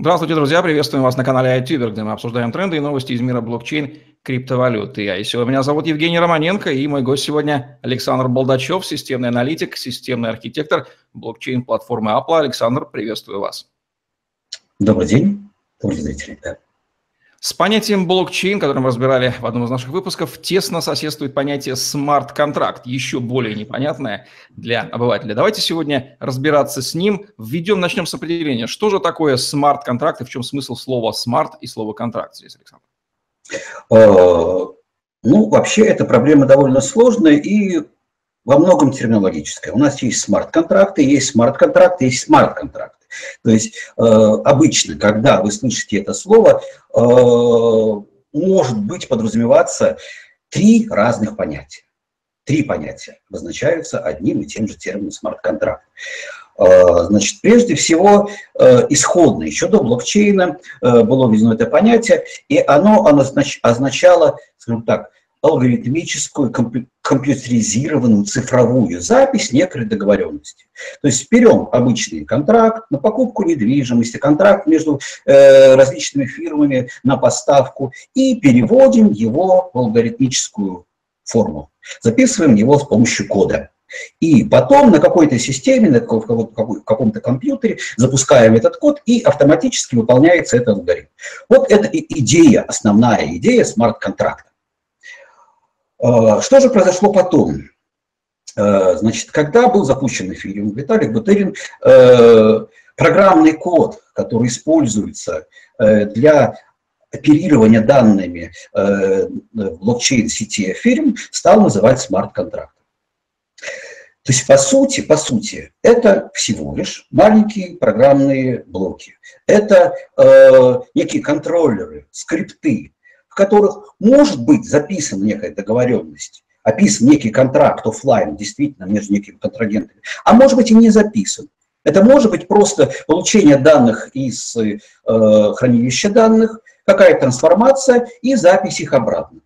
Здравствуйте, друзья! Приветствуем вас на канале iTuber, где мы обсуждаем тренды и новости из мира блокчейн, криптовалюты. И сегодня меня зовут Евгений Романенко, и мой гость сегодня Александр Болдачев, системный аналитик, системный архитектор блокчейн-платформы Apla. Александр, приветствую вас. Добрый день, добрый зрители. Да. С понятием блокчейн, которое мы разбирали в одном из наших выпусков, тесно соседствует понятие смарт-контракт, еще более непонятное для обывателя. Давайте сегодня разбираться с ним. Введем, начнем с определения. Что же такое смарт-контракт и в чем смысл слова смарт и слова контракт здесь, Александр? Э, ну, вообще, эта проблема довольно сложная и во многом терминологическая. У нас есть смарт-контракты, есть смарт-контракты, есть смарт-контракты. То есть э, обычно, когда вы слышите это слово, э, может быть подразумеваться три разных понятия. Три понятия обозначаются одним и тем же термином смарт-контракт. Э, значит, прежде всего, э, исходно, еще до блокчейна э, было введено это понятие, и оно означало, скажем так, алгоритмическую, компьютеризированную цифровую запись некоторой договоренности. То есть берем обычный контракт на покупку недвижимости, контракт между э, различными фирмами на поставку и переводим его в алгоритмическую форму. Записываем его с помощью кода. И потом на какой-то системе, на каком-то компьютере запускаем этот код, и автоматически выполняется этот алгоритм. Вот это идея, основная идея смарт-контракта. А, что же произошло потом? А, значит, когда был запущен эфириум, Виталий Бутерин э, программный код, который используется э, для оперирования данными э, блокчейн-сети эфириум, стал называть смарт-контрактом. То есть, по сути, по сути, это всего лишь маленькие программные блоки. Это э, некие контроллеры, скрипты, которых может быть записана некая договоренность, описан некий контракт офлайн действительно между некими контрагентами, а может быть и не записан. Это может быть просто получение данных из э, хранилища данных, какая-то трансформация и запись их обратно.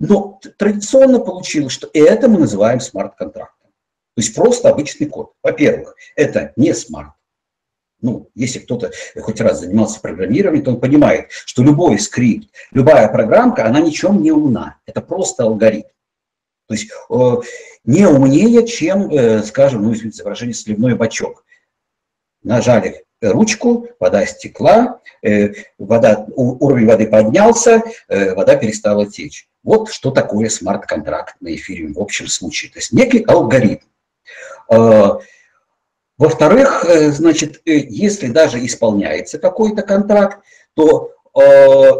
Но традиционно получилось, что это мы называем смарт-контрактом. То есть просто обычный код. Во-первых, это не смарт ну, если кто-то хоть раз занимался программированием, то он понимает, что любой скрипт, любая программка, она ничем не умна. Это просто алгоритм. То есть э, не умнее, чем, э, скажем, ну, извините за выражение, сливной бачок. Нажали ручку, вода стекла, э, вода, уровень воды поднялся, вода перестала течь. Вот что такое смарт-контракт на эфире в общем случае. То есть некий алгоритм. Во-вторых, э, значит, э, если даже исполняется какой-то контракт, то э,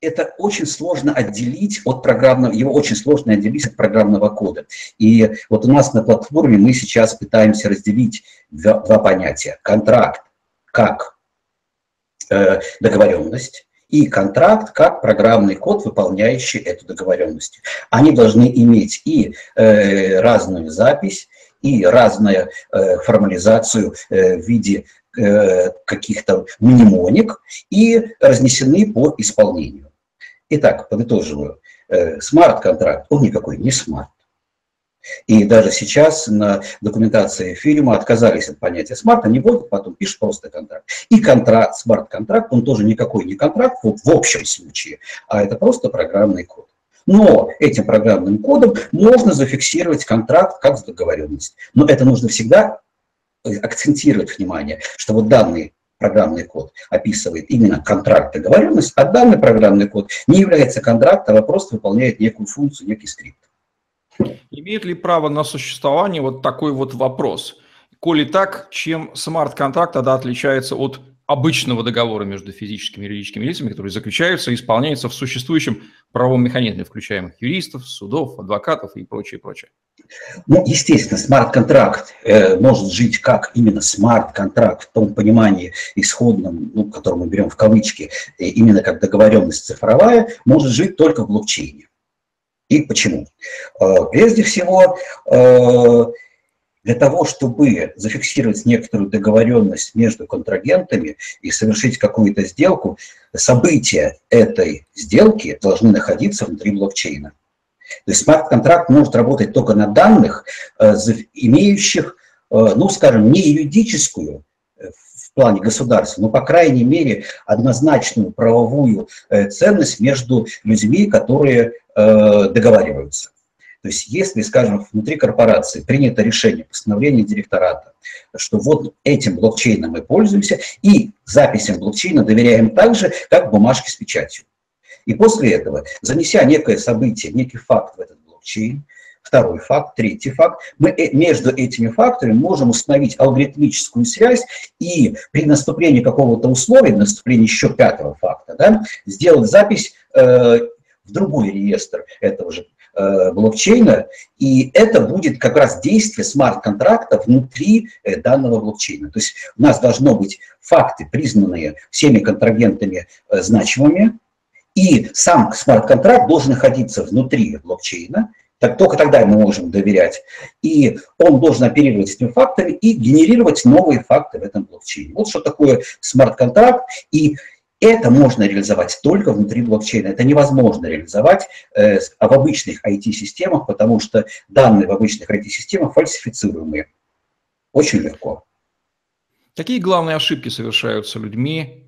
это очень сложно отделить от программного, его очень сложно отделить от программного кода. И вот у нас на платформе мы сейчас пытаемся разделить два, два понятия. Контракт как э, договоренность и контракт как программный код, выполняющий эту договоренность. Они должны иметь и э, разную запись, и разную э, формализацию э, в виде э, каких-то мнемоник и разнесены по исполнению. Итак, подытоживаю. Смарт-контракт, он никакой не смарт. И даже сейчас на документации эфириума отказались от понятия смарта, не вводят, потом пишут просто контракт. И контракт, смарт-контракт, он тоже никакой не контракт в, в общем случае, а это просто программный код. Но этим программным кодом можно зафиксировать контракт как договоренность. Но это нужно всегда э, акцентировать внимание, что вот данный программный код описывает именно контракт договоренность, а данный программный код не является контрактом, а просто выполняет некую функцию, некий скрипт. Имеет ли право на существование вот такой вот вопрос? Коли так, чем смарт-контракт тогда отличается от обычного договора между физическими и юридическими лицами, которые заключаются и исполняются в существующем правовом механизме, включаемых юристов, судов, адвокатов и прочее, прочее. Ну, естественно, смарт-контракт э, может жить как именно смарт-контракт в том понимании исходном, ну, который мы берем в кавычки, э, именно как договоренность цифровая, может жить только в блокчейне. И почему? Э, прежде всего, э, для того, чтобы зафиксировать некоторую договоренность между контрагентами и совершить какую-то сделку, события этой сделки должны находиться внутри блокчейна. То есть смарт-контракт может работать только на данных, э, имеющих, э, ну, скажем, не юридическую, э, плане государства, но, по крайней мере, однозначную правовую ценность между людьми, которые договариваются. То есть если, скажем, внутри корпорации принято решение, постановление директората, что вот этим блокчейном мы пользуемся, и записям блокчейна доверяем так же, как бумажке с печатью. И после этого, занеся некое событие, некий факт в этот блокчейн, второй факт, третий факт, мы э, между этими фактами можем установить алгоритмическую связь и при наступлении какого-то условия, наступлении еще пятого факта, да, сделать запись э, в другой реестр этого же блокчейна, и это будет как раз действие смарт-контракта внутри э, данного блокчейна. То есть у нас должно быть факты, признанные всеми контрагентами э, значимыми, и сам смарт-контракт должен находиться внутри блокчейна, так, только тогда мы можем доверять. И он должен оперировать этими фактами и генерировать новые факты в этом блокчейне. Вот что такое смарт-контракт. И это можно реализовать только внутри блокчейна. Это невозможно реализовать э, в обычных IT-системах, потому что данные в обычных IT-системах фальсифицируемые. Очень легко. Какие главные ошибки совершаются людьми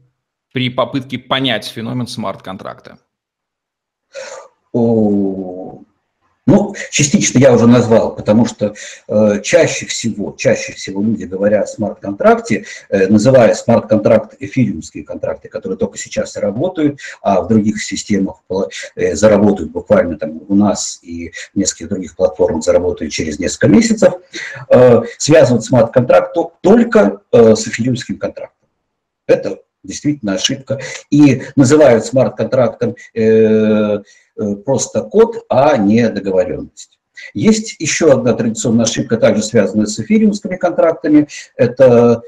при попытке понять феномен смарт-контракта? Ну, частично я уже назвал, потому что э, чаще всего, чаще всего люди говоря о смарт-контракте, э, называя смарт-контракт эфириумские контракты, которые только сейчас работают, а в других системах э, заработают буквально там у нас и нескольких других платформах заработают через несколько месяцев, э, связывают смарт-контракт только э, с эфириумским контрактом. Это действительно ошибка. И называют смарт-контрактом э, Э, просто код, а не договоренность. Есть еще одна традиционная ошибка, также связанная с эфириумскими контрактами, это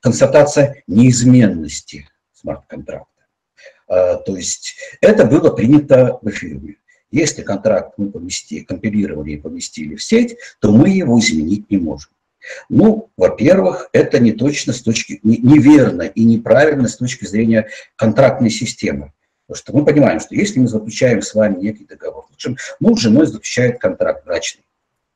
констатация неизменности смарт-контракта. А, то есть это было принято в эфириуме. Если контракт мы поместили, компилировали и поместили в сеть, то мы его изменить не можем. Ну, во-первых, это не точно с точки, неверно и неправильно с точки зрения контрактной системы. Потому что мы понимаем, что если мы заключаем с вами некий договор, причем муж с женой заключает контракт брачный,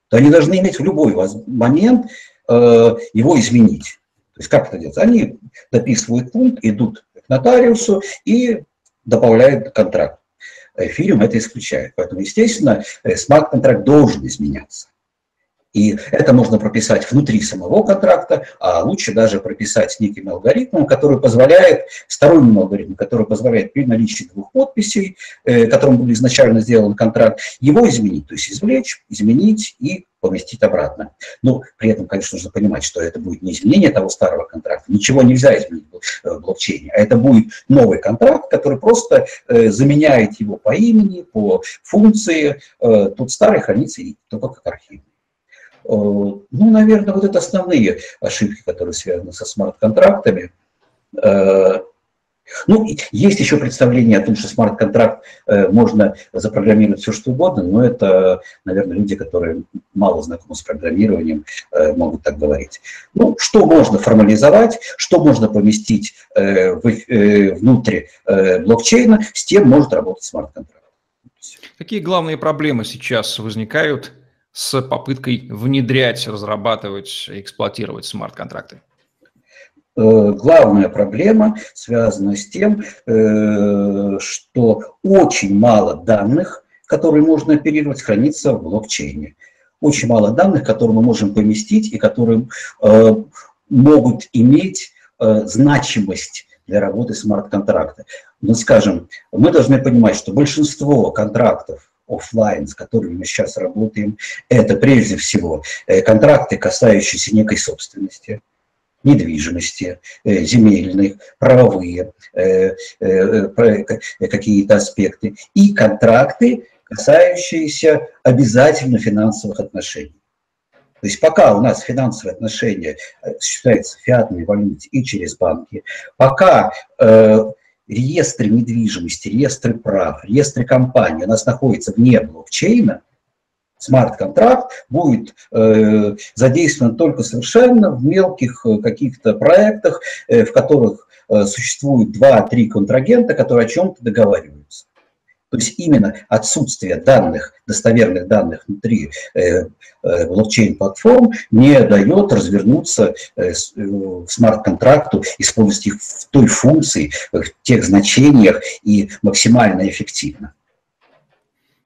то они должны иметь в любой момент э, его изменить. То есть как это делается? Они дописывают пункт, идут к нотариусу и добавляют контракт. Эфириум это исключает. Поэтому, естественно, э, смарт-контракт должен изменяться. И это можно прописать внутри самого контракта, а лучше даже прописать неким алгоритмом, который позволяет, сторонним алгоритмом, который позволяет при наличии двух подписей, э, которым был изначально сделан контракт, его изменить, то есть извлечь, изменить и поместить обратно. Но при этом, конечно, нужно понимать, что это будет не изменение того старого контракта, ничего нельзя изменить в блокчейне, а это будет новый контракт, который просто э, заменяет его по имени, по функции, э, тут старый хранится только как архив. Э, ну, наверное, вот это основные ошибки, которые связаны со смарт-контрактами. Э, ну, есть еще представление о том, что смарт-контракт э, можно запрограммировать все, что угодно, но это, наверное, люди, которые мало знакомы с программированием, могут так говорить. Ну, что можно формализовать, что можно поместить внутрь блокчейна, с тем может работать смарт-контракт. Какие главные проблемы сейчас возникают с попыткой внедрять, разрабатывать, эксплуатировать смарт-контракты? Э, главная проблема связана с тем, э, что очень мало данных, которые можно оперировать, хранится в блокчейне. Очень мало данных, которые мы можем поместить и которые э, могут иметь значимость для работы смарт-контракта. Но, скажем, мы должны понимать, что большинство контрактов офлайн, с которыми мы сейчас работаем, это прежде всего э, контракты, касающиеся некой собственности, недвижимости, э, земельных, правовые э, какие-то аспекты, и контракты, касающиеся обязательно финансовых отношений. То есть пока у нас финансовые отношения осуществляются в фиатной валюте и через банки, пока реестры недвижимости, реестры прав, реестры компаний у нас находится вне блокчейна, смарт-контракт будет э, задействован только совершенно в мелких э, каких-то проектах, э, в которых э, существуют два-три контрагента, которые о чем-то договариваются. То есть именно отсутствие данных, достоверных данных внутри э, э, блокчейн-платформ не дает развернуться э, смарт-контракту, использовать их в той функции, в тех значениях и максимально эффективно.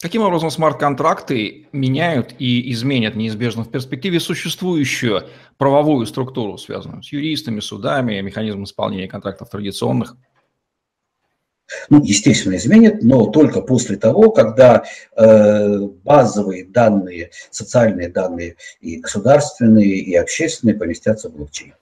Каким образом смарт-контракты меняют и изменят неизбежно в перспективе существующую правовую структуру, связанную с юристами, судами, механизмом исполнения контрактов традиционных? Ну, естественно, изменят, но только после того, когда э, базовые данные, социальные данные и государственные, и общественные поместятся в блокчейн.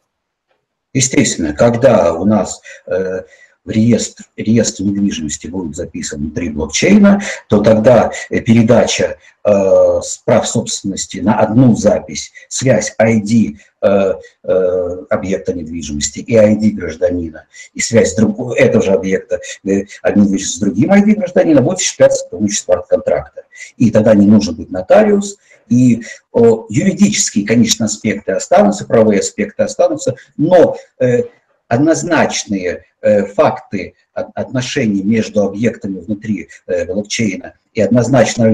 Естественно, когда у нас э, в реестр, реестр недвижимости будет записан внутри блокчейна, то тогда э, передача э, прав собственности на одну запись, связь ID э, э, объекта недвижимости и ID гражданина, и связь другого, этого же объекта э, недвижимости с другим ID гражданина будет осуществляться с помощью смарт-контракта. И тогда не нужен быть нотариус, и о, юридические, конечно, аспекты останутся, правовые аспекты останутся, но э, однозначные э, факты отношений между объектами внутри э, блокчейна и однозначно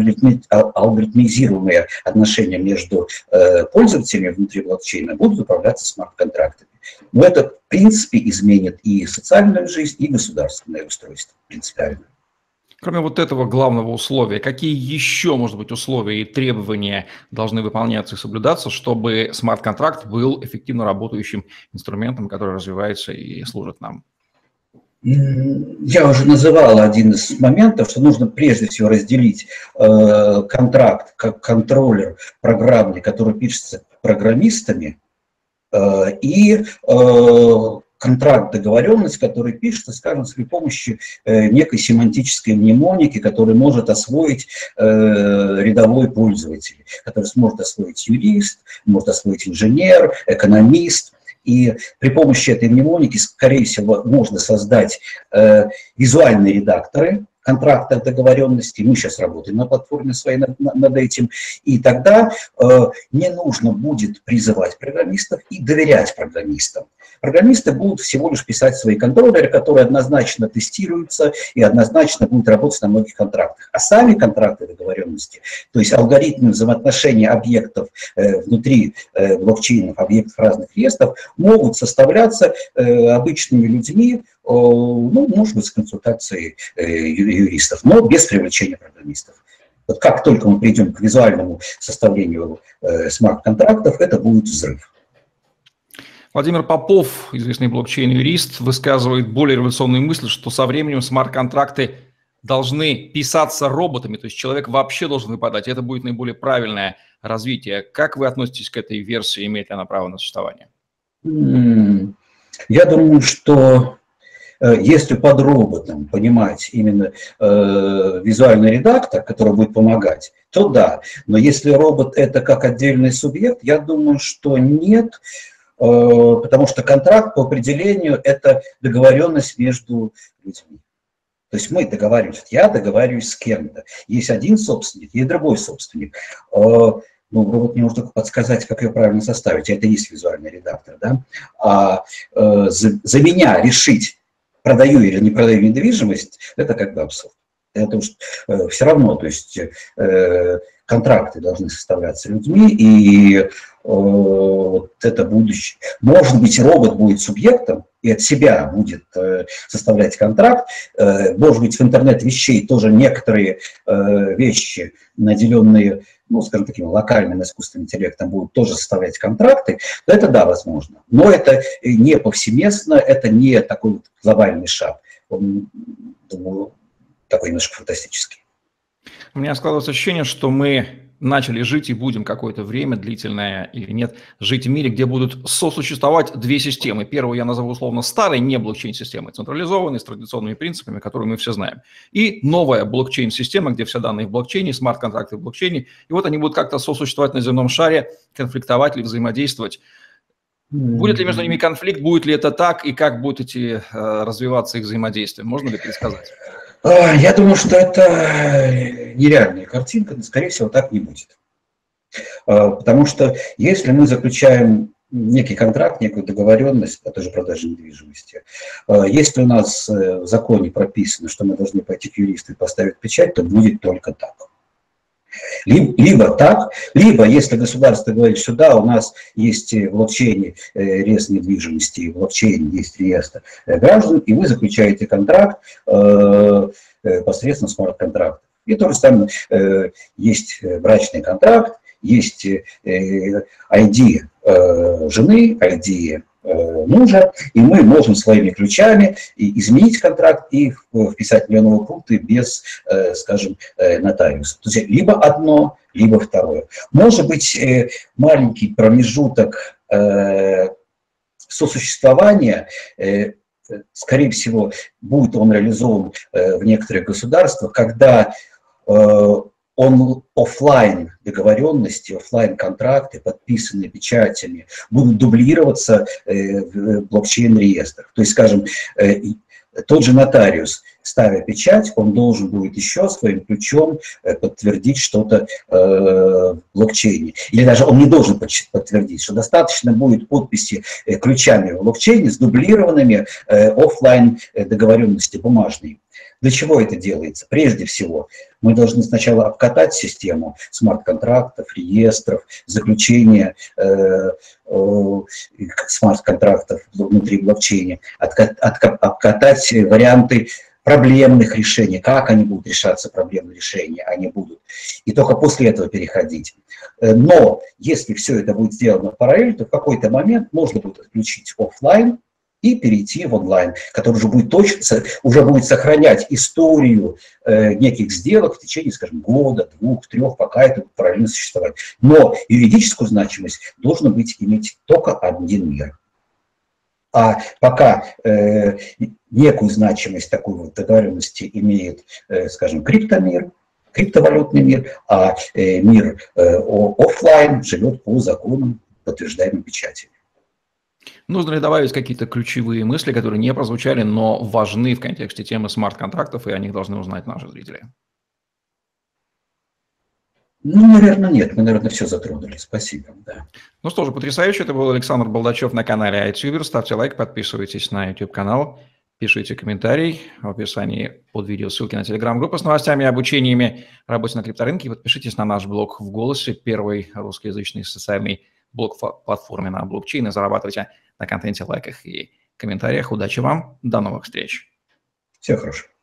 алгоритмизируемые отношения между э, пользователями внутри блокчейна будут управляться смарт-контрактами. Но это, в принципе, изменит и социальную жизнь, и государственное устройство принципиально. Кроме вот этого главного условия, какие еще, может быть, условия и требования должны выполняться и соблюдаться, чтобы смарт-контракт был эффективно работающим инструментом, который развивается и служит нам? Я уже называл один из моментов, что нужно прежде всего разделить э, контракт как контроллер программный, который пишется программистами, э, и э, контракт, договоренность, который пишется, скажем, при помощи э, некой семантической мнемоники, который может освоить э, рядовой пользователь, который сможет освоить юрист, может освоить инженер, экономист. И при помощи этой мнемоники, скорее всего, можно создать э, визуальные редакторы, контрактах договоренности. Мы сейчас работаем на платформе своей над, над этим. И тогда э, не нужно будет призывать программистов и доверять программистам. Программисты будут всего лишь писать свои контроллеры, которые однозначно тестируются и однозначно будут работать на многих контрактах. А сами контракты договоренности, то есть алгоритмы взаимоотношения объектов э, внутри э, блокчейнов, объектов разных реестров, могут составляться э, обычными людьми, ну, может быть, с консультацией юристов, но без привлечения программистов. Вот как только мы придем к визуальному составлению смарт-контрактов, это будет взрыв. Владимир Попов, известный блокчейн-юрист, высказывает более революционную мысль, что со временем смарт-контракты должны писаться роботами, то есть человек вообще должен выпадать. Это будет наиболее правильное развитие. Как вы относитесь к этой версии, имеет ли она право на существование? Я думаю, что э, если под роботом понимать именно э, визуальный редактор, который будет помогать, то да. Но если робот это как отдельный субъект, я думаю, что нет. Э, потому что контракт по определению – это договоренность между людьми. То есть мы договариваемся, я договариваюсь с кем-то. Есть один собственник, есть другой собственник. Э, ну, робот мне может только подсказать, как ее правильно составить. Это и есть визуальный редактор. Да? А э, за, за меня решить, продаю или не продаю недвижимость, это как бы абсурд. Это уж э, все равно, то есть э, контракты должны составляться людьми, и э, вот это будущее. Может быть, робот будет субъектом и от себя будет э, составлять контракт. Э, может быть, в интернет вещей тоже некоторые э, вещи, наделенные, ну, скажем таким локальным искусственным интеллектом, будут тоже составлять контракты. Это да, возможно. Но это не повсеместно, это не такой вот глобальный шаг. Он, думаю, такой немножко фантастический. У меня складывается ощущение, что мы начали жить и будем какое-то время, длительное или нет, жить в мире, где будут сосуществовать две системы. Первую я назову условно старой, не блокчейн-системой, централизованной, с традиционными принципами, которые мы все знаем. И новая блокчейн-система, где все данные в блокчейне, смарт-контракты в блокчейне. И вот они будут как-то сосуществовать на земном шаре, конфликтовать или взаимодействовать. Будет ли между ними конфликт, будет ли это так, и как будут эти, э, развиваться их взаимодействия? Можно ли предсказать? А, я думаю, что это нереальная картинка, но, скорее всего, так не будет. А, потому что если мы заключаем некий контракт, некую договоренность о той же продаже недвижимости. Э, если у нас э, в законе прописано, что мы должны пойти к юристу и поставить печать, то будет только так. Либо, либо так, либо если государство говорит, что да, у нас есть в блокчейне реестр недвижимости, в есть реестр граждан, и вы заключаете контракт э, посредством смарт-контракта. И то же самое, э, есть брачный контракт, есть ID э, жены, ID э, мужа, и мы можем своими ключами изменить контракт и вписать миллионовые пункты без, скажем, нотариуса. То есть либо одно, либо второе. Может быть, маленький промежуток сосуществования скорее всего, будет он реализован в некоторых государствах, когда он офлайн договоренности, офлайн контракты, подписанные печатями, будут дублироваться э, в блокчейн-реестрах. То есть, скажем, э, тот же нотариус, ставя печать, он должен будет еще своим ключом э, подтвердить что-то в блокчейне. Или даже он не должен подтвердить, что достаточно будет подписи ключами в блокчейне с дублированными офлайн договоренности бумажные. Для чего это делается? Прежде всего, мы должны сначала обкатать систему смарт-контрактов, реестров, заключения э, э, смарт-контрактов внутри блокчейна, обкатать варианты проблемных решений, как они будут решаться, проблемные решения, они будут. И только после этого переходить. Э, но если все это будет сделано в параллель, то в какой-то момент можно будет отключить офлайн и перейти в онлайн, который уже будет точно, уже будет сохранять историю э, неких сделок в течение, скажем, года, двух, трех, пока это будет параллельно существовать. Но юридическую значимость должен быть иметь только один мир. А пока э, некую значимость такой вот договоренности имеет, э, скажем, криптомир, криптовалютный мир, а э, мир э, офлайн живет по законам подтверждаемой печати. Нужно ли добавить какие-то ключевые мысли, которые не прозвучали, но важны в контексте темы смарт-контрактов, и о них должны узнать наши зрители? Ну, наверное, нет. Мы, наверное, все затронули. Спасибо. Да. Ну что же, потрясающе. Это был Александр Балдачев на канале iTuber. Ставьте лайк, подписывайтесь на YouTube-канал, пишите комментарий в описании под видео ссылки на телеграм-группу с новостями и обучениями работе на крипторынке. Подпишитесь на наш блог в «Голосе», первый русскоязычный социальный блог-платформе на блокчейн и зарабатывайте на контенте, лайках и комментариях. Удачи вам, до новых встреч. Всего хорошего.